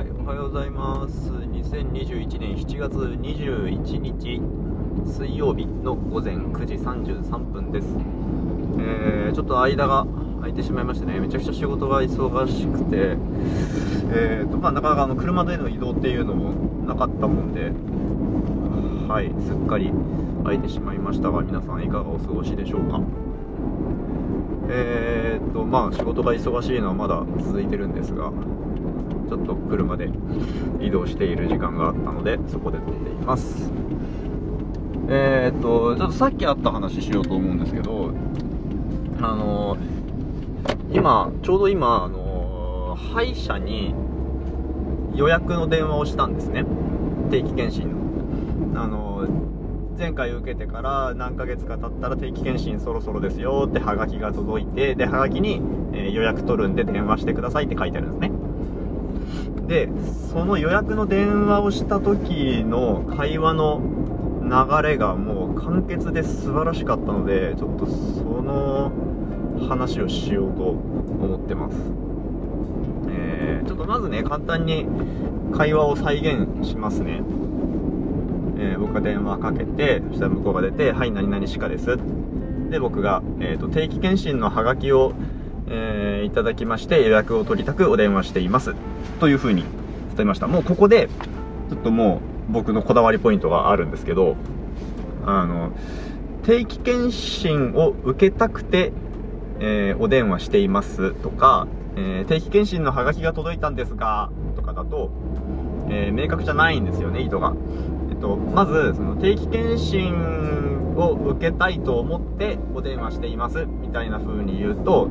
はい、おはようございます。2021年7月21日水曜日の午前9時33分です。えー、ちょっと間が空いてしまいましてね、めちゃくちゃ仕事が忙しくて、えーと、まあ、なかなかあの車での移動っていうのもなかったもんで、はい、すっかり空いてしまいましたが、皆さんいかがお過ごしでしょうか。えーと、まあ、仕事が忙しいのはまだ続いてるんですが、ちょっと車で移動している時間があったのでそこで撮っています。えー、っとちょっとさっきあった話しようと思うんですけどあの今ちょうど今あの歯医者に予約の電話をしたんですね。定期検診の。あの前回受けてから何ヶ月か経ったら定期検診そろそろですよってハガキが届いてでハガキに、え予約取るんで電話してくださいって書いてあるんですね。でその予約の電話をした時の会話の流れがもう簡潔で素晴らしかったのでちょっとその話をしようと思ってます。えー、ちょっとまずね簡単に会話を再現しますね。えー僕が電話かけてそしたら向こうが出て「はい何々しかです」で僕が、えーと定期検診のハガキを、えーいただきまして予約を取りたくお電話しています。というふうに伝えました。もうここでちょっともう僕のこだわりポイントがあるんですけどあの定期検診を受けたくて、えーお電話しています。とか、えー定期検診のハガキが届いたんですがとかだと、えー明確じゃないんですよね意図が、と、まずその定期検診を受けたいと思ってお電話していますみたいな風に言うと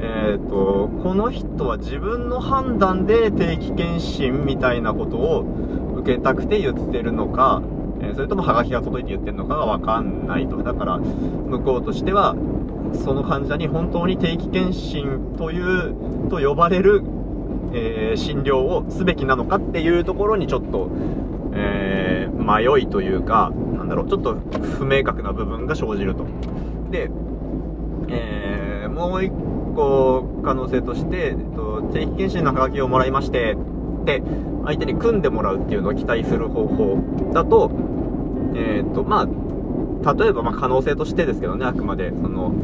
えー、とこの人は自分の判断で定期検診みたいなことを受けたくて言ってるのか、えそれともハガキが届いて言ってるのかが分かんないと。だから向こうとしてはその患者に本当に定期検診というと呼ばれる、えー診療をすべきなのかっていうところにちょっと、えー迷いというかなんだろうちょっと不明確な部分が生じると。でえーもう一個可能性として、えっと、定期検診のハガキをもらいましてで相手に組んでもらうっていうのを期待する方法だとえっ、とまあ例えばま可能性としてですけどねあくまでその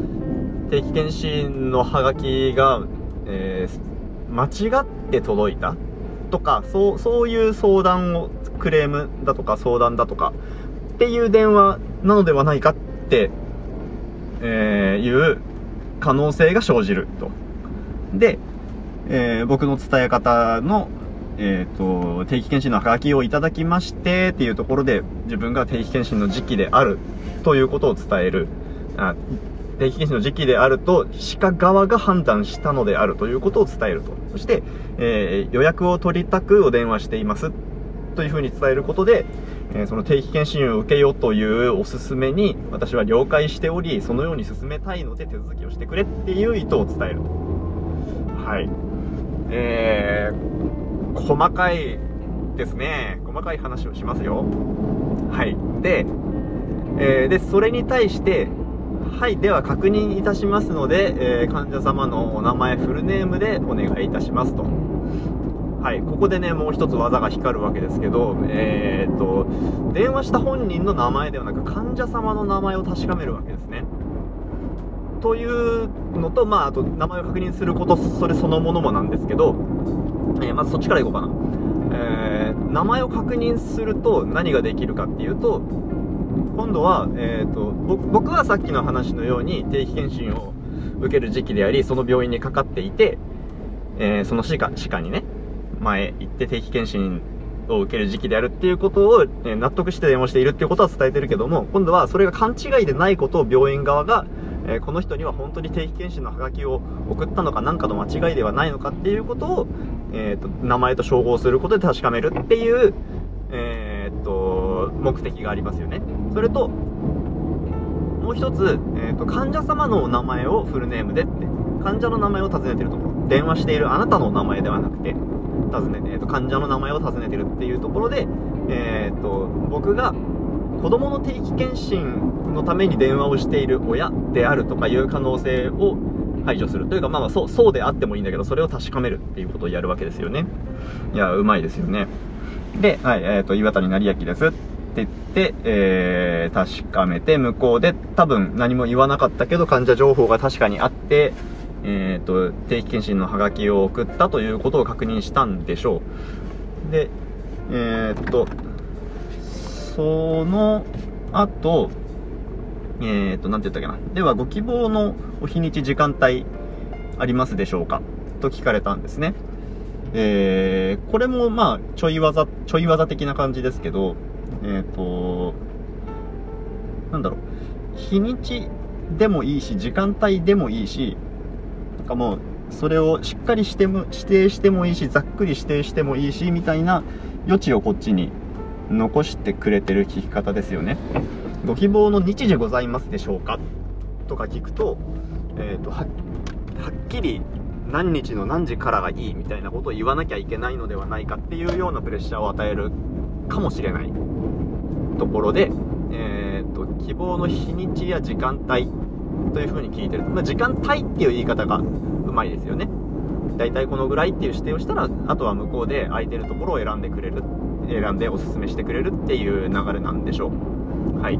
定期検診のハガキが、えー間違って届いた。とかそうそういう相談をクレームだとか相談だとかっていう電話なのではないかってえーいう可能性が生じると。で、えー僕の伝え方の、えっ、と、定期検診のハガキをいただきましてっていうところで、自分が定期検診の時期であるということを伝える。あ定期検診の時期であると、歯科側が判断したのであるということを伝えると。そして、えー予約を取りたくお電話していますというふうに伝えることで、えーその定期検診を受けようというおすすめに私は了解しておりそのように進めたいので手続きをしてくれっていう意図を伝えると。はい。えー、細かいですね。細かい話をしますよ。はい。で、えーでそれに対してはいでは確認いたしますので、えー患者様のお名前フルネームでお願いいたしますとはい、ここでね、もう一つ技が光るわけですけど、えーっと、電話した本人の名前ではなく、患者様の名前を確かめるわけですね。というのと、まあ、あと、名前を確認すること、それそのものもなんですけど、えーまずそっちからいこうかな。えー名前を確認すると何ができるかっていうと、今度は、えーっと、僕はさっきの話のように定期検診を受ける時期であり、その病院にかかっていて、えーその歯科、歯科にね、前行って定期検診を受ける時期であるっていうことを、え納得して電話しているっていうことは伝えてるけども、今度はそれが勘違いでないことを病院側が、えーこの人には本当に定期検診のハガキを送ったのか何かの間違いではないのかっていうことを、えーと名前と照合することで確かめるっていう、えー目的がありますよね。それともう一つ、えーと患者様のお名前をフルネームでって患者の名前を尋ねてるとこ。ろ電話しているあなたの名前ではなくて尋ね、えーと患者の名前を尋ねてるっていうところで、えー、と僕が子供の定期検診のために電話をしている親であるとかいう可能性を、排除するというかまあまあそうそうであってもいいんだけどそれを確かめるっていうことをやるわけですよね。いやうまいですよね。で、はいえーと、岩谷成明です。ってって、えー、確かめて向こうで多分何も言わなかったけど患者情報が確かにあってえーと、定期検診のハガキを送ったということを確認したんでしょう。でえー、っとその後えー、っと何て言ったっけな。ではご希望のお日にち時間帯ありますでしょうか。と聞かれたんですね。えー、これもまあちょい技ちょい技的な感じですけどえっ、となんだろう。日にちでもいいし時間帯でもいいしなんかもうそれをしっかりしても指定してもいいしざっくり指定してもいいしみたいな余地をこっちに残してくれてる聞き方ですよね。ご希望の日時ございますでしょうか？とか聞くと,、えーと、ははっきり何日の何時からがいいみたいなことを言わなきゃいけないのではないかっていうようなプレッシャーを与えるかもしれない。ところで、えーと希望の日にちや時間帯というふうに聞いてる。まあ、時間帯っていう言い方がうまいですよね。だいたいこのぐらいっていう指定をしたら、あとは向こうで空いてるところを選んでくれる、選んでおすすめしてくれるっていう流れなんでしょう。はい。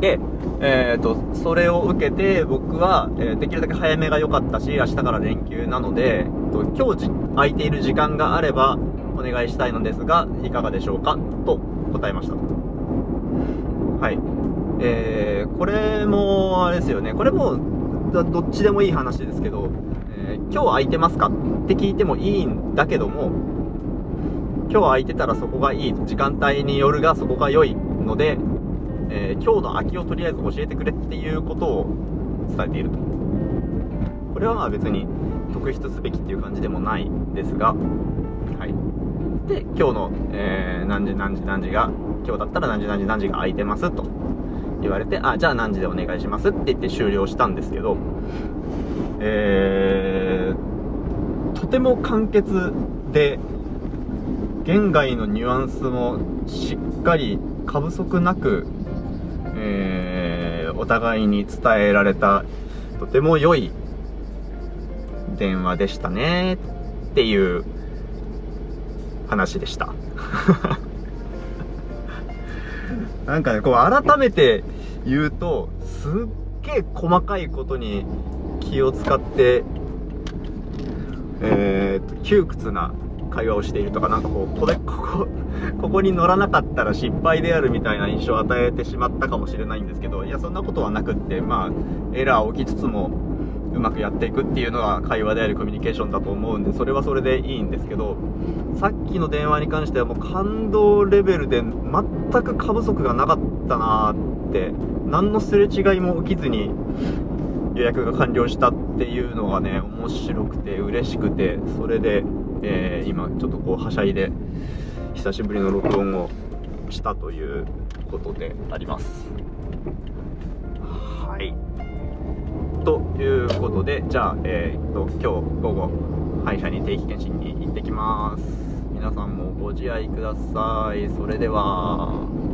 で、え、ー、と、それを受けて僕は、えー、できるだけ早めが良かったし、明日から連休なので、と今日空いている時間があればお願いしたいのですが、いかがでしょうか？と答えました。はい。えー、これも、あれですよね、これも、どっちでもいい話ですけど、えー、今日空いてますかって聞いてもいいんだけども、今日空いてたらそこがいい、時間帯によるがそこが良いので、えー、今日の空きをとりあえず教えてくれっていうことを伝えていると。これはまあ別に特筆すべきっていう感じでもないですが、はい。で、今日の、えー、何時何時何時が、今日だったら何時何時何時が空いてますと。言われて、あ、じゃあ何時でお願いしますって言って終了したんですけど、えー、とても簡潔で、言外のニュアンスもしっかり過不足なく、えー、お互いに伝えられた、とても良い電話でしたねっていう話でした。なんかね、こう改めて言うと、すっげえ細かいことに気を使って、えー、と、窮屈な会話をしているとか、なんかこう、これ、ここ、ここに乗らなかったら失敗であるみたいな印象を与えてしまったかもしれないんですけど、いや、そんなことはなくって、まあ、エラー起きつつも、うまくやっていくっていうのが会話でありコミュニケーションだと思うんでそれはそれでいいんですけどさっきの電話に関してはもう感動レベルで全く過不足がなかったなーって何のすれ違いも起きずに予約が完了したっていうのがね面白くて嬉しくてそれで、えー、今ちょっとこうはしゃいで久しぶりの録音をしたということであります。はい。ということで、じゃあ、えー、っと、今日午後、歯医者に定期検診に行ってきます。皆さんもご自愛ください。それでは。